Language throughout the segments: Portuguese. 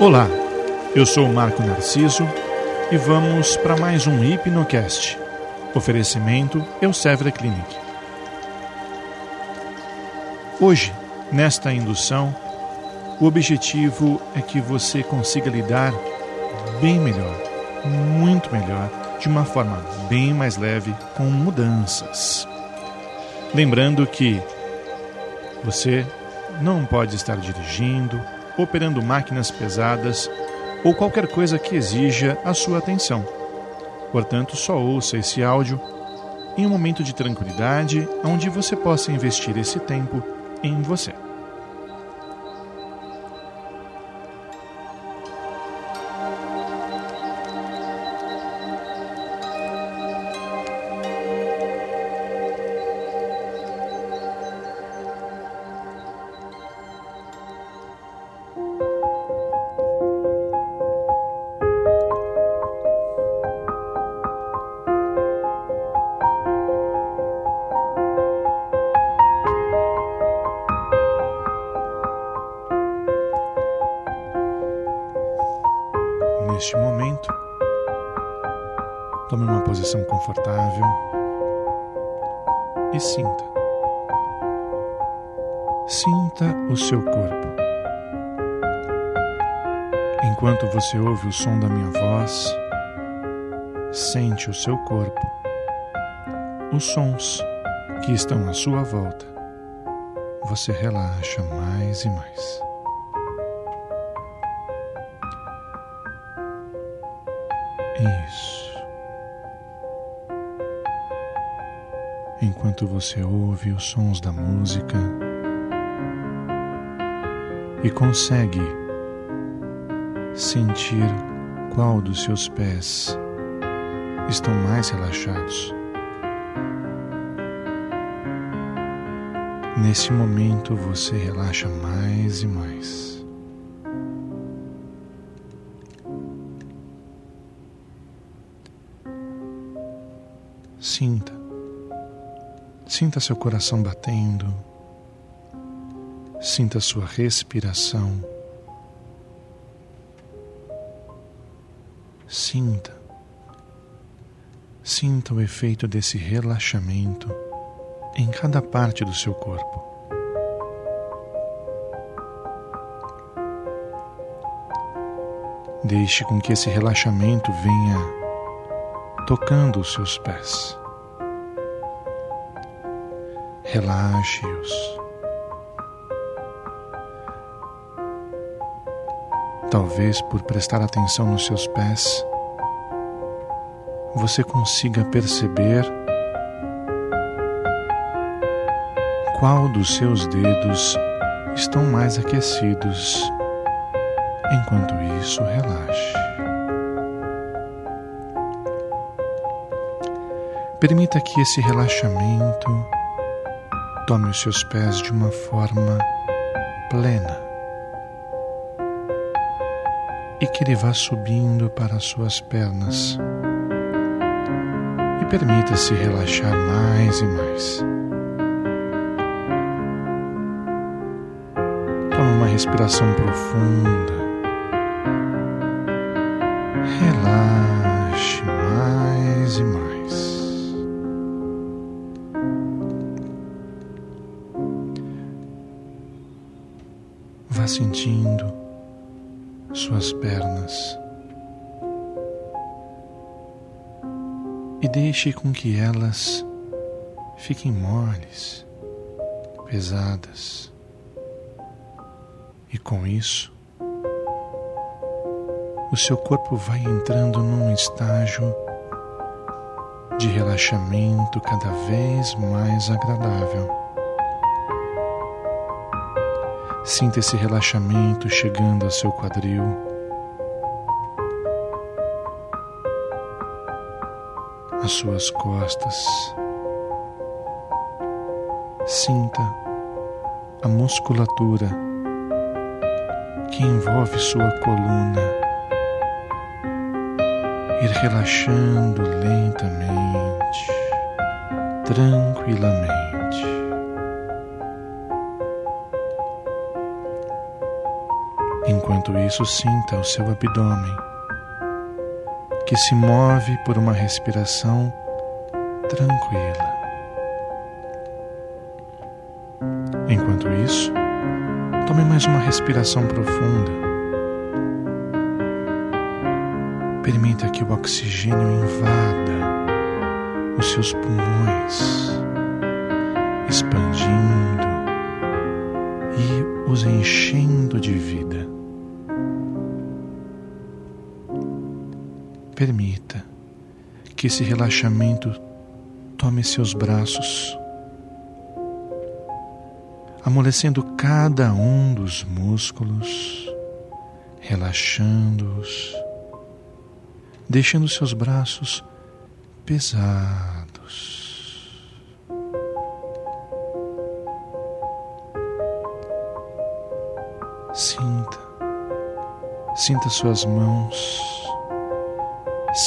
Olá, eu sou o Marco Narciso e vamos para mais um Hipnocast. Oferecimento Elsevra Clinic. Hoje, nesta indução, o objetivo é que você consiga lidar bem melhor, muito melhor, de uma forma bem mais leve com mudanças. Lembrando que você não pode estar dirigindo, operando máquinas pesadas ou qualquer coisa que exija a sua atenção. Portanto, só ouça esse áudio em um momento de tranquilidade onde você possa investir esse tempo em você. Posição confortável e sinta. Sinta o seu corpo. Enquanto você ouve o som da minha voz, sente o seu corpo, os sons que estão à sua volta. Você relaxa mais e mais. Isso. Enquanto você ouve os sons da música e consegue sentir qual dos seus pés estão mais relaxados. Nesse momento você relaxa mais e mais. Sinta. Sinta seu coração batendo. Sinta sua respiração. Sinta. Sinta o efeito desse relaxamento em cada parte do seu corpo. Deixe com que esse relaxamento venha tocando os seus pés. Relaxe-os. Talvez por prestar atenção nos seus pés, você consiga perceber qual dos seus dedos estão mais aquecidos. Enquanto isso, relaxe. Permita que esse relaxamento tome os seus pés de uma forma plena e que ele vá subindo para as suas pernas. E permita-se relaxar mais e mais. Tome uma respiração profunda. Sentindo suas pernas e deixe com que elas fiquem moles, pesadas. E com isso, o seu corpo vai entrando num estágio de relaxamento cada vez mais agradável. Sinta esse relaxamento chegando ao seu quadril. As suas costas. Sinta a musculatura que envolve sua coluna ir relaxando lentamente, tranquilamente. Enquanto isso, sinta o seu abdômen, que se move por uma respiração tranquila. Enquanto isso, tome mais uma respiração profunda. Permita que o oxigênio invada os seus pulmões, expandindo e os enchendo de vida. Permita que esse relaxamento tome seus braços, amolecendo cada um dos músculos, relaxando-os, deixando seus braços pesados. Sinta, sinta suas mãos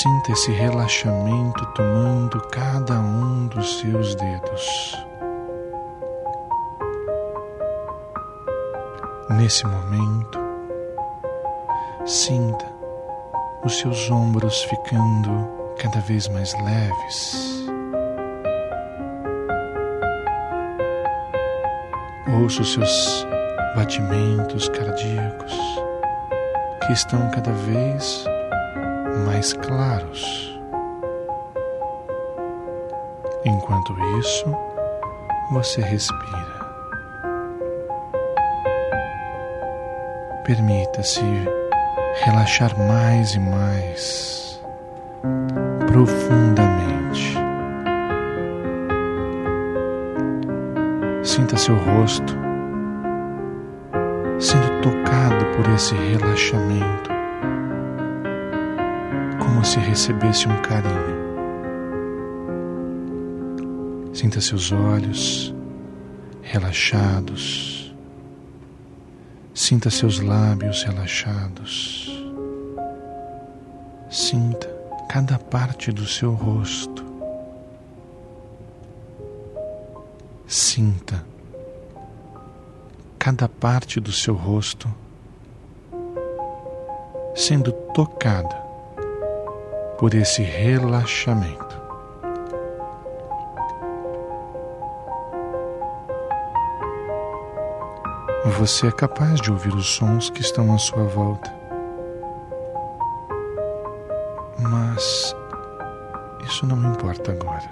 Sinta esse relaxamento tomando cada um dos seus dedos. Nesse momento, sinta os seus ombros ficando cada vez mais leves. Ouça os seus batimentos cardíacos que estão cada vez mais claros. Enquanto isso, você respira. Permita-se relaxar mais e mais profundamente. Sinta seu rosto sendo tocado por esse relaxamento como se recebesse um carinho. Sinta seus olhos relaxados. Sinta seus lábios relaxados. Sinta cada parte do seu rosto. Sinta cada parte do seu rosto sendo tocada por esse relaxamento. Você é capaz de ouvir os sons que estão à sua volta. Mas isso não importa agora.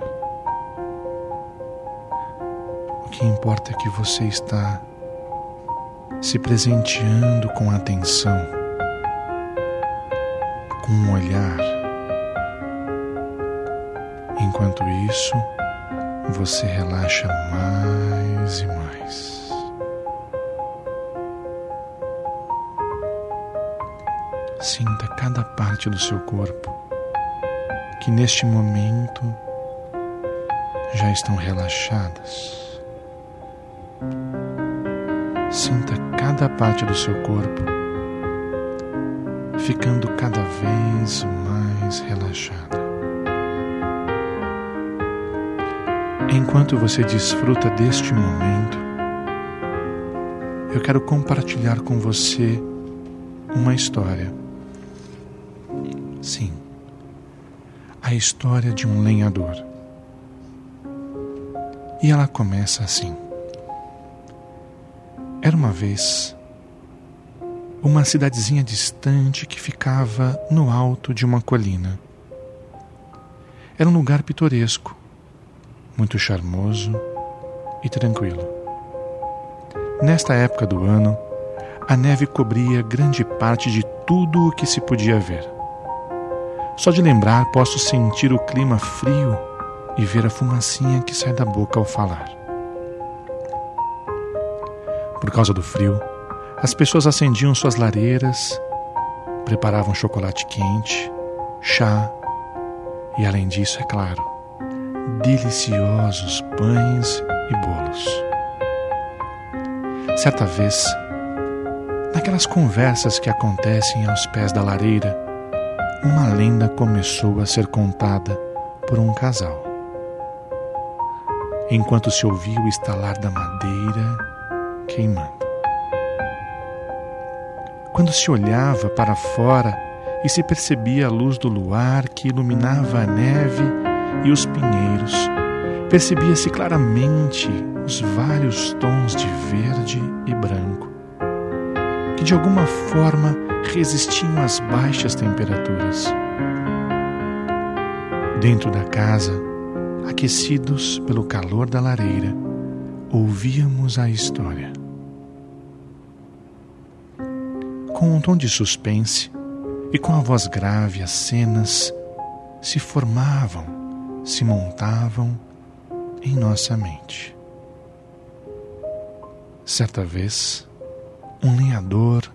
O que importa é que você está se presenteando com atenção, com um olhar Enquanto isso, você relaxa mais e mais. Sinta cada parte do seu corpo que neste momento já estão relaxadas. Sinta cada parte do seu corpo ficando cada vez mais relaxada. Enquanto você desfruta deste momento, eu quero compartilhar com você uma história. Sim, a história de um lenhador. E ela começa assim. Era uma vez uma cidadezinha distante que ficava no alto de uma colina. Era um lugar pitoresco muito charmoso e tranquilo. Nesta época do ano, a neve cobria grande parte de tudo o que se podia ver. Só de lembrar posso sentir o clima frio e ver a fumacinha que sai da boca ao falar. Por causa do frio, as pessoas acendiam suas lareiras, preparavam chocolate quente, chá e, além disso, é claro, deliciosos pães e bolos. Certa vez, naquelas conversas que acontecem aos pés da lareira, uma lenda começou a ser contada por um casal. Enquanto se ouvia o estalar da madeira queimando. quando se olhava para fora e se percebia a luz do luar que iluminava a neve e os pinheiros, percebia-se claramente os vários tons de verde e branco, que de alguma forma resistiam às baixas temperaturas. Dentro da casa, aquecidos pelo calor da lareira, ouvíamos a história. Com um tom de suspense e com a voz grave, as cenas se formavam, se montavam em nossa mente. Certa vez, um lenhador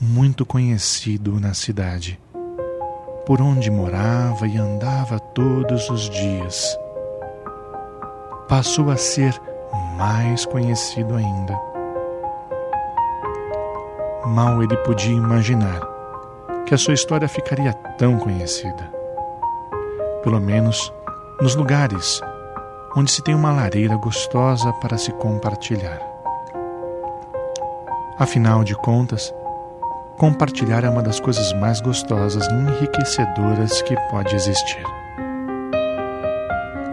muito conhecido na cidade, por onde morava e andava todos os dias, passou a ser mais conhecido ainda. Mal ele podia imaginar que a sua história ficaria tão conhecida. Pelo menos nos lugares onde se tem uma lareira gostosa para se compartilhar. Afinal de contas, compartilhar é uma das coisas mais gostosas e enriquecedoras que pode existir.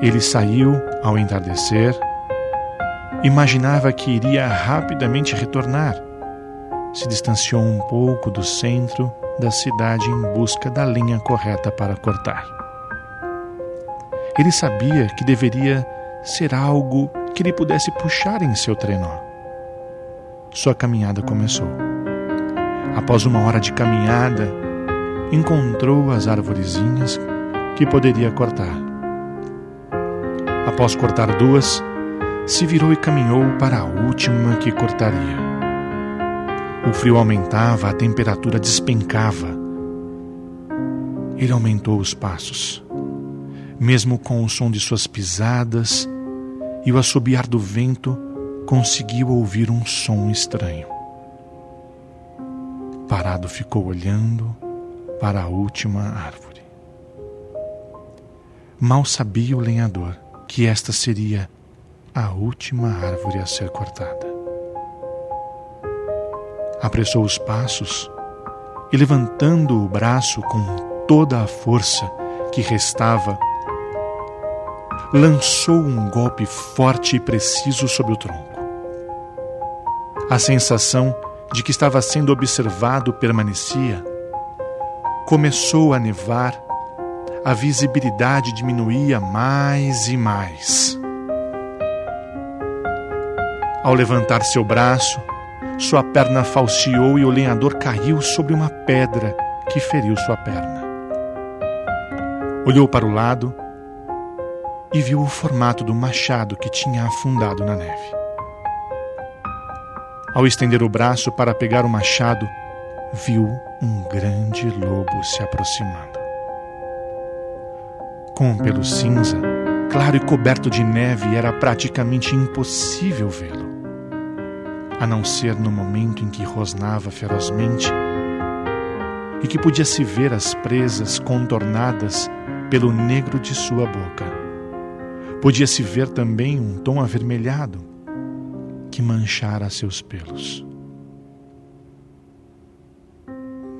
Ele saiu ao entardecer, imaginava que iria rapidamente retornar. Se distanciou um pouco do centro da cidade em busca da linha correta para cortar. Ele sabia que deveria ser algo que ele pudesse puxar em seu trenó. Sua caminhada começou. Após uma hora de caminhada, encontrou as arvorezinhas que poderia cortar. Após cortar duas, se virou e caminhou para a última que cortaria. O frio aumentava, a temperatura despencava. Ele aumentou os passos. Mesmo com o som de suas pisadas e o assobiar do vento, conseguiu ouvir um som estranho. Parado ficou olhando para a última árvore. Mal sabia o lenhador que esta seria a última árvore a ser cortada. Apressou os passos e, levantando o braço com toda a força que restava, lançou um golpe forte e preciso sobre o tronco. A sensação de que estava sendo observado permanecia. Começou a nevar, a visibilidade diminuía mais e mais. Ao levantar seu braço, sua perna falseou e o lenhador caiu sobre uma pedra que feriu sua perna. Olhou para o lado e viu o formato do machado que tinha afundado na neve. Ao estender o braço para pegar o machado, viu um grande lobo se aproximando. Com um pelo cinza, claro e coberto de neve, era praticamente impossível vê-lo, a não ser no momento em que rosnava ferozmente e que podia se ver as presas contornadas pelo negro de sua boca Podia-se ver também um tom avermelhado que manchara seus pelos.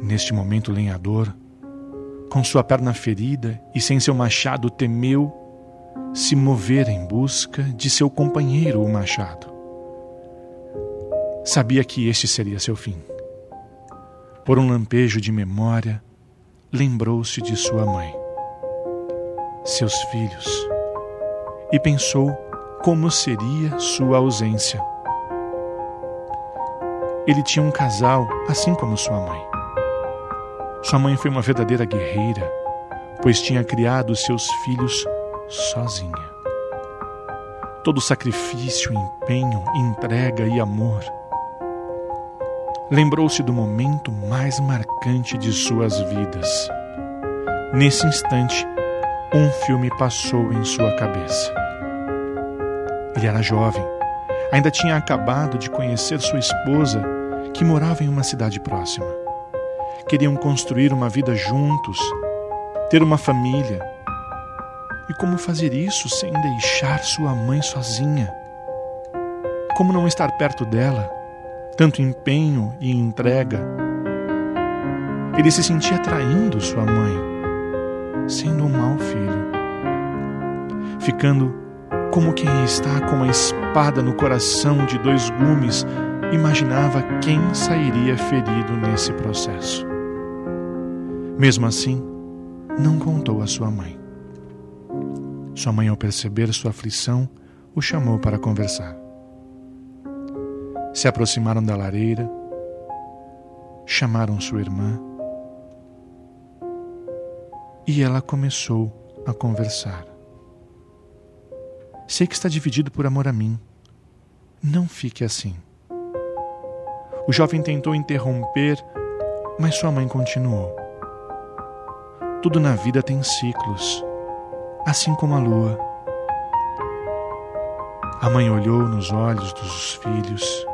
Neste momento, o lenhador, com sua perna ferida e sem seu machado, temeu se mover em busca de seu companheiro, o machado. Sabia que este seria seu fim. Por um lampejo de memória, lembrou-se de sua mãe, seus filhos e pensou como seria sua ausência. Ele tinha um casal, assim como sua mãe. Sua mãe foi uma verdadeira guerreira, pois tinha criado seus filhos sozinha. Todo sacrifício, empenho, entrega e amor. Lembrou-se do momento mais marcante de suas vidas. Nesse instante, um filme passou em sua cabeça. Ele era jovem, ainda tinha acabado de conhecer sua esposa, que morava em uma cidade próxima. Queriam construir uma vida juntos, ter uma família. E como fazer isso sem deixar sua mãe sozinha? Como não estar perto dela? Tanto empenho e entrega, Ele se sentia traindo sua mãe, sendo um mau filho, ficando como quem está com uma espada no coração de dois gumes, imaginava quem sairia ferido nesse processo. Mesmo assim, não contou à sua mãe. Sua mãe, ao perceber sua aflição, o chamou para conversar. Se aproximaram da lareira, chamaram sua irmã e ela começou a conversar. Sei que está dividido por amor a mim. Não fique assim. O jovem tentou interromper, mas sua mãe continuou. Tudo na vida tem ciclos, assim como a lua. A mãe olhou nos olhos dos filhos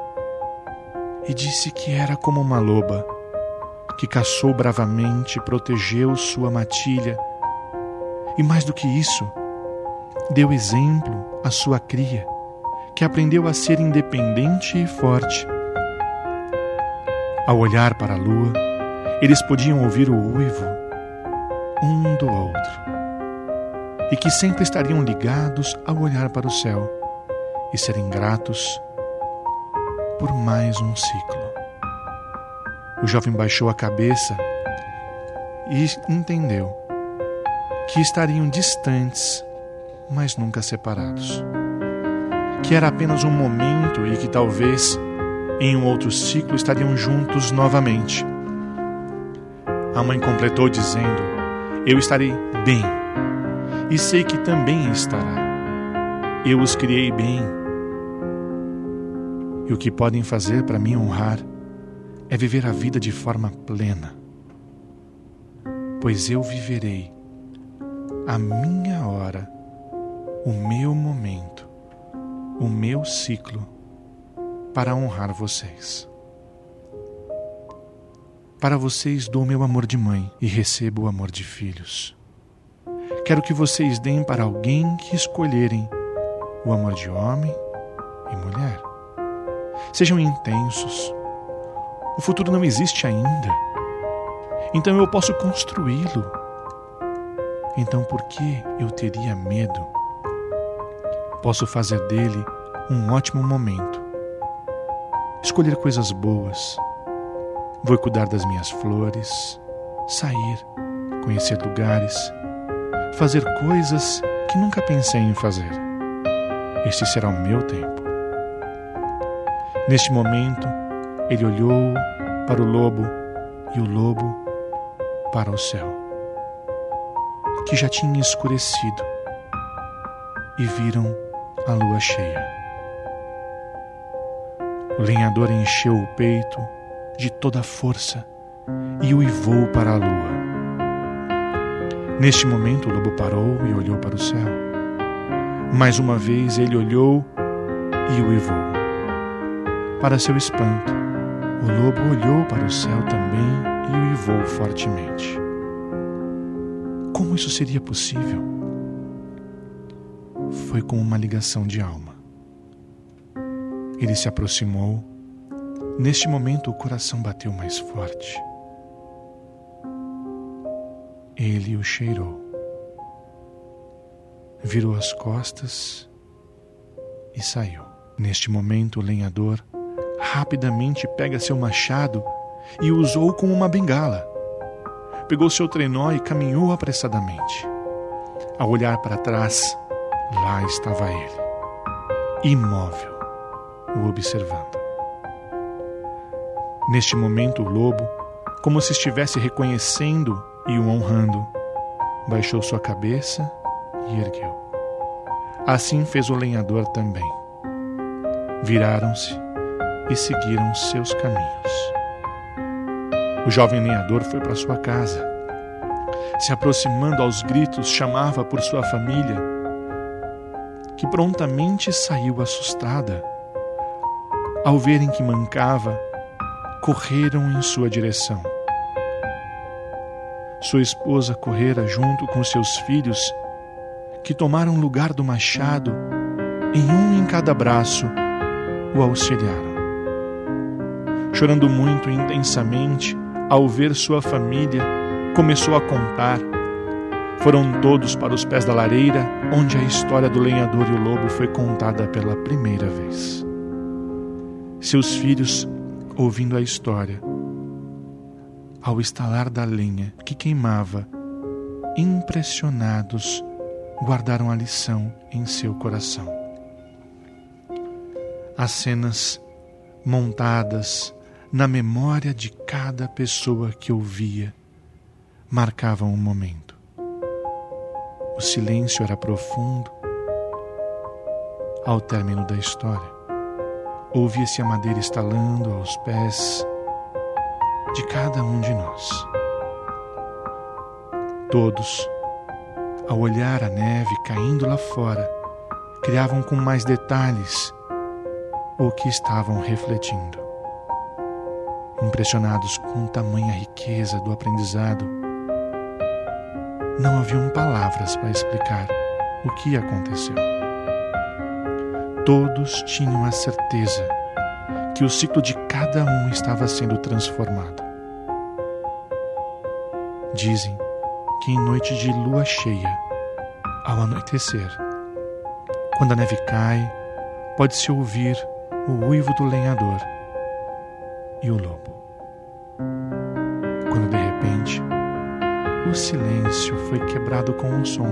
e disse que era como uma loba que caçou bravamente, protegeu sua matilha e, mais do que isso, deu exemplo à sua cria, que aprendeu a ser independente e forte. Ao olhar para a lua, eles podiam ouvir o uivo um do outro, e que sempre estariam ligados ao olhar para o céu e serem gratos por mais um ciclo. O jovem baixou a cabeça e entendeu que estariam distantes, mas nunca separados. Que era apenas um momento e que talvez em um outro ciclo estariam juntos novamente. A mãe completou dizendo: eu estarei bem, e sei que também estará. Eu os criei bem. E o que podem fazer para me honrar é viver a vida de forma plena, pois eu viverei a minha hora, o meu momento, o meu ciclo para honrar vocês. Para vocês dou meu amor de mãe e recebo o amor de filhos. Quero que vocês deem para alguém que escolherem o amor de homem e mulher. Sejam intensos. O futuro não existe ainda. Então eu posso construí-lo. Então por que eu teria medo? Posso fazer dele um ótimo momento. Escolher coisas boas Vou cuidar das minhas flores, sair, conhecer lugares, fazer coisas que nunca pensei em fazer. Este será o meu tempo. Neste momento, ele olhou para o lobo e o lobo para o céu, que já tinha escurecido, e viram a lua cheia. O lenhador encheu o peito de toda a força e uivou para a lua. Neste momento, o lobo parou e olhou para o céu. Mais uma vez ele olhou e uivou. Para seu espanto, o lobo olhou para o céu também e uivou fortemente. Como isso seria possível? Foi com uma ligação de alma. Ele se aproximou Neste momento, o coração bateu mais forte. Ele o cheirou, virou as costas e saiu. Neste momento, o lenhador rapidamente pega seu machado e o usou como uma bengala. Pegou seu trenó e caminhou apressadamente. Ao olhar para trás, lá estava ele, imóvel, o observando. Neste momento, o lobo, como se estivesse reconhecendo e o honrando, baixou sua cabeça e ergueu. Assim fez o lenhador também. Viraram-se e seguiram seus caminhos. O jovem lenhador foi para sua casa. Se aproximando aos gritos, chamava por sua família, que prontamente saiu assustada ao verem que mancava correram em sua direção. Sua esposa correra junto com seus filhos, que tomaram lugar do machado, em um em cada braço, o auxiliaram. Chorando muito intensamente, ao ver sua família, começou a contar. Foram todos para os pés da lareira, onde a história do lenhador e o lobo foi contada pela primeira vez. Seus filhos, ouvindo a história, ao estalar da lenha que queimava, impressionados, guardaram a lição em seu coração. As cenas montadas na memória de cada pessoa que ouvia marcavam um momento. O silêncio era profundo. Ao término da história, ouvia-se a madeira estalando aos pés de cada um de nós. Todos, ao olhar a neve caindo lá fora, criavam com mais detalhes o que estavam refletindo. Impressionados com tamanha riqueza do aprendizado, não haviam palavras para explicar o que aconteceu. Todos tinham a certeza que o ciclo de cada um estava sendo transformado. Dizem que em noite de lua cheia, ao anoitecer, quando a neve cai, pode-se ouvir o uivo do lenhador e o lobo. O silêncio foi quebrado com um som.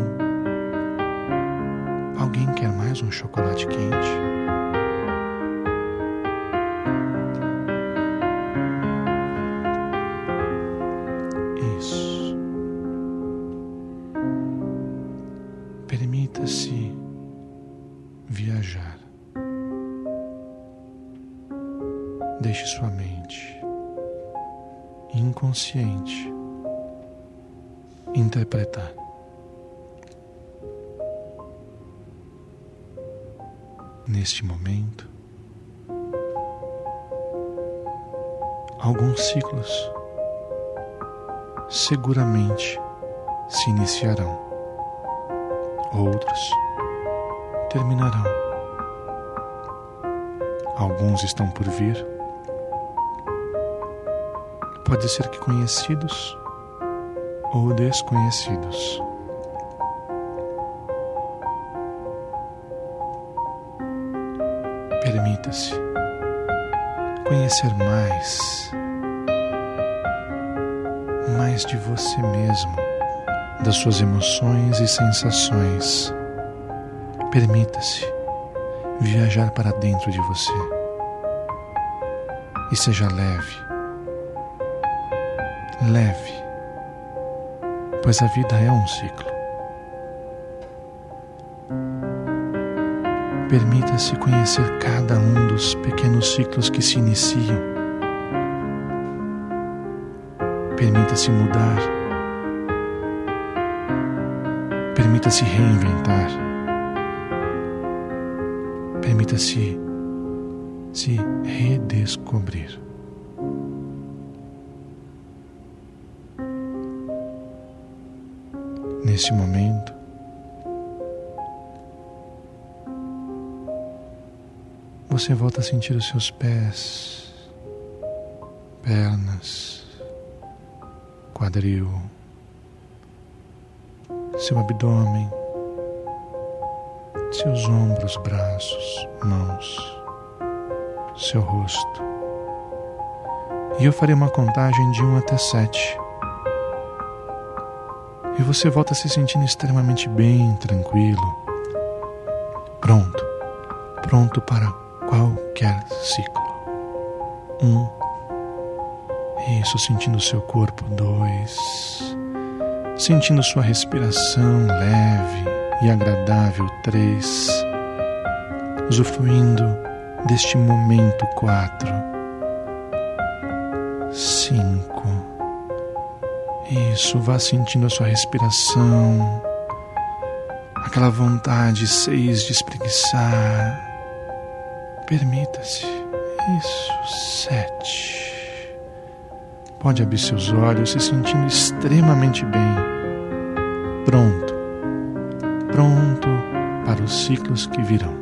Alguém quer mais um chocolate quente? Alguns ciclos seguramente se iniciarão, outros terminarão. Alguns estão por vir Pode ser que conhecidos ou desconhecidos. Permita-se conhecer mais, mais de você mesmo, das suas emoções e sensações. Permita-se viajar para dentro de você e seja leve leve, pois a vida é um ciclo. Permita-se conhecer cada um dos pequenos ciclos que se iniciam. Permita-se mudar. Permita-se reinventar. Permita-se se redescobrir. nesse momento. Você volta a sentir os seus pés, pernas, quadril, seu abdômen, seus ombros, braços, mãos, seu rosto. E eu farei uma contagem de um até sete. E você volta se sentindo extremamente bem, tranquilo, pronto, pronto para qualquer ciclo. Um, isso, sentindo o seu corpo. Dois, sentindo sua respiração leve e agradável. Três, usufruindo deste momento. Quatro, cinco isso, vá sentindo a sua respiração, aquela vontade seis de espreguiçar. Permita-se. Isso, sete. Pode abrir seus olhos se sentindo extremamente bem. Pronto. Pronto para os ciclos que virão.